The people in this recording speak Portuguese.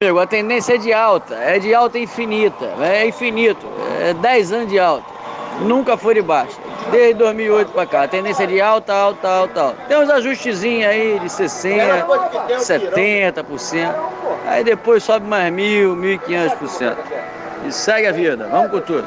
Amigo, a tendência é de alta, é de alta infinita, né? é infinito, é 10 anos de alta, nunca foi de baixa, desde 2008 para cá, a tendência é de alta, alta, alta, alta. Tem uns ajustezinhos aí de 60, 70%, aí depois sobe mais mil, 1.500%. E segue a vida, vamos com tudo.